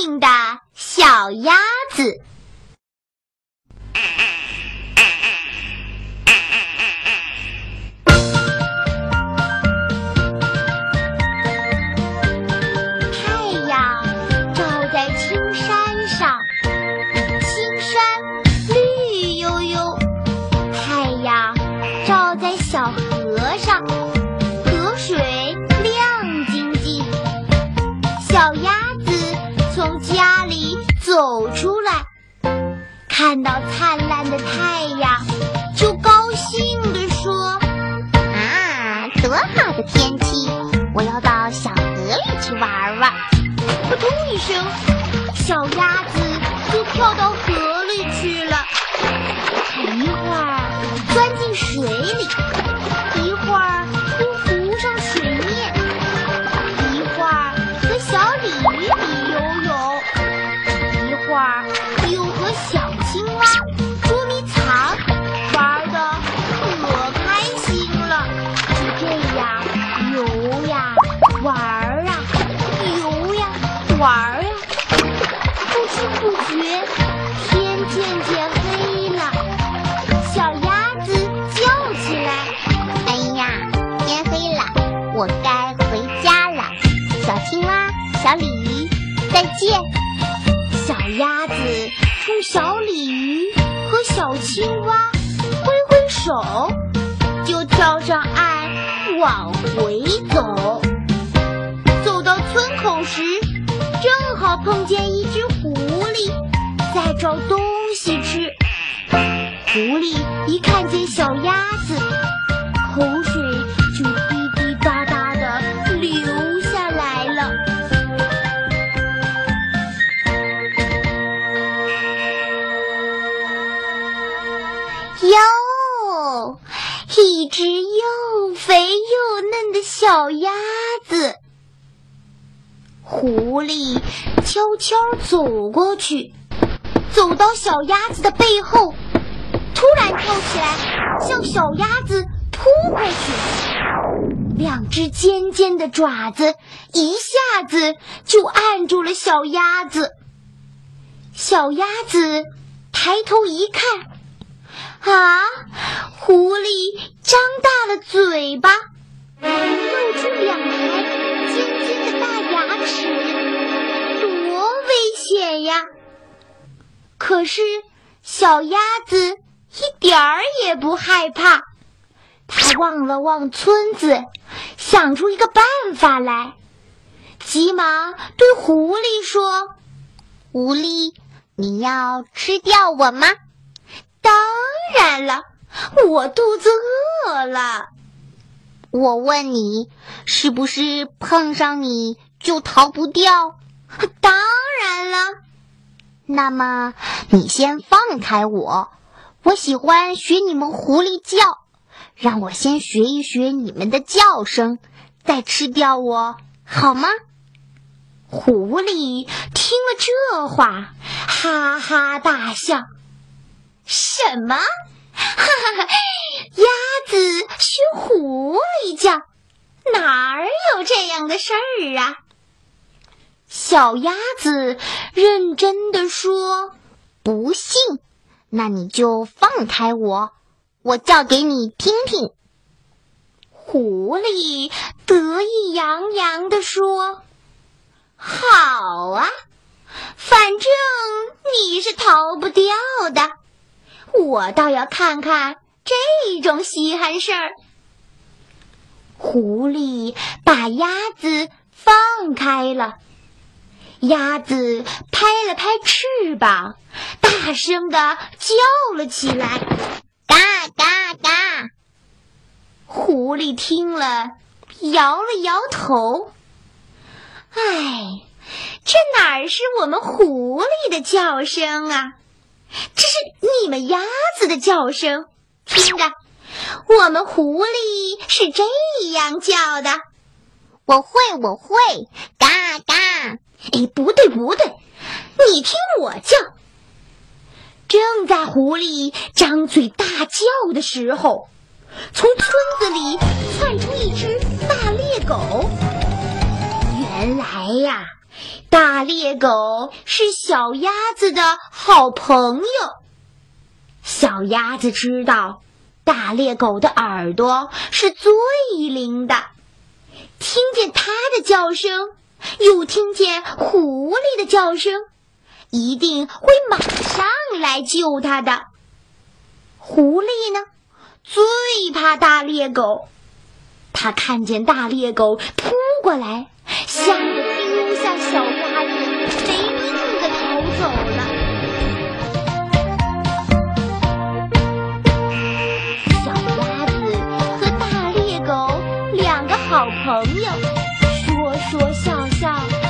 明的小鸭子。走出来，看到灿烂的太阳，就高兴地说。啊，多好的天气！我要到小河里去玩玩。扑通一声，小鸭子就跳到河里去了。一会儿钻进水里，小鲤鱼，再见。小鸭子冲小鲤鱼和小青蛙挥挥手，就跳上岸往回走。走到村口时，正好碰见一只狐狸在找东西吃。狐狸一看见小鸭子，小鸭子。狐狸悄悄走过去，走到小鸭子的背后，突然跳起来，向小鸭子扑过去。两只尖尖的爪子一下子就按住了小鸭子。小鸭子抬头一看。啊！狐狸张大了嘴巴，露出两排尖尖的大牙齿，多危险呀！可是小鸭子一点儿也不害怕，它望了望村子，想出一个办法来，急忙对狐狸说：“狐狸，你要吃掉我吗？”当然了，我肚子饿了。我问你，是不是碰上你就逃不掉？当然了。那么你先放开我，我喜欢学你们狐狸叫，让我先学一学你们的叫声，再吃掉我，好吗？狐狸听了这话，哈哈大笑。什么？哈哈哈！鸭子学狐狸叫，哪儿有这样的事儿啊？小鸭子认真的说：“不信，那你就放开我，我叫给你听听。”狐狸得意洋洋的说：“好啊，反正你是逃不掉的。”我倒要看看这种稀罕事儿。狐狸把鸭子放开了，鸭子拍了拍翅膀，大声的叫了起来：“嘎嘎嘎！”狐狸听了，摇了摇头：“哎，这哪是我们狐狸的叫声啊？”这是你们鸭子的叫声，听着，我们狐狸是这样叫的。我会，我会，嘎嘎！哎，不对，不对，你听我叫。正在狐狸张嘴大叫的时候，从村子里窜出一只大猎狗。原来呀，大猎狗是小鸭子的好朋友。小鸭子知道，大猎狗的耳朵是最灵的，听见它的叫声，又听见狐狸的叫声，一定会马上来救它的。狐狸呢，最怕大猎狗，它看见大猎狗扑过来，吓得丢下小好朋友，说说笑笑。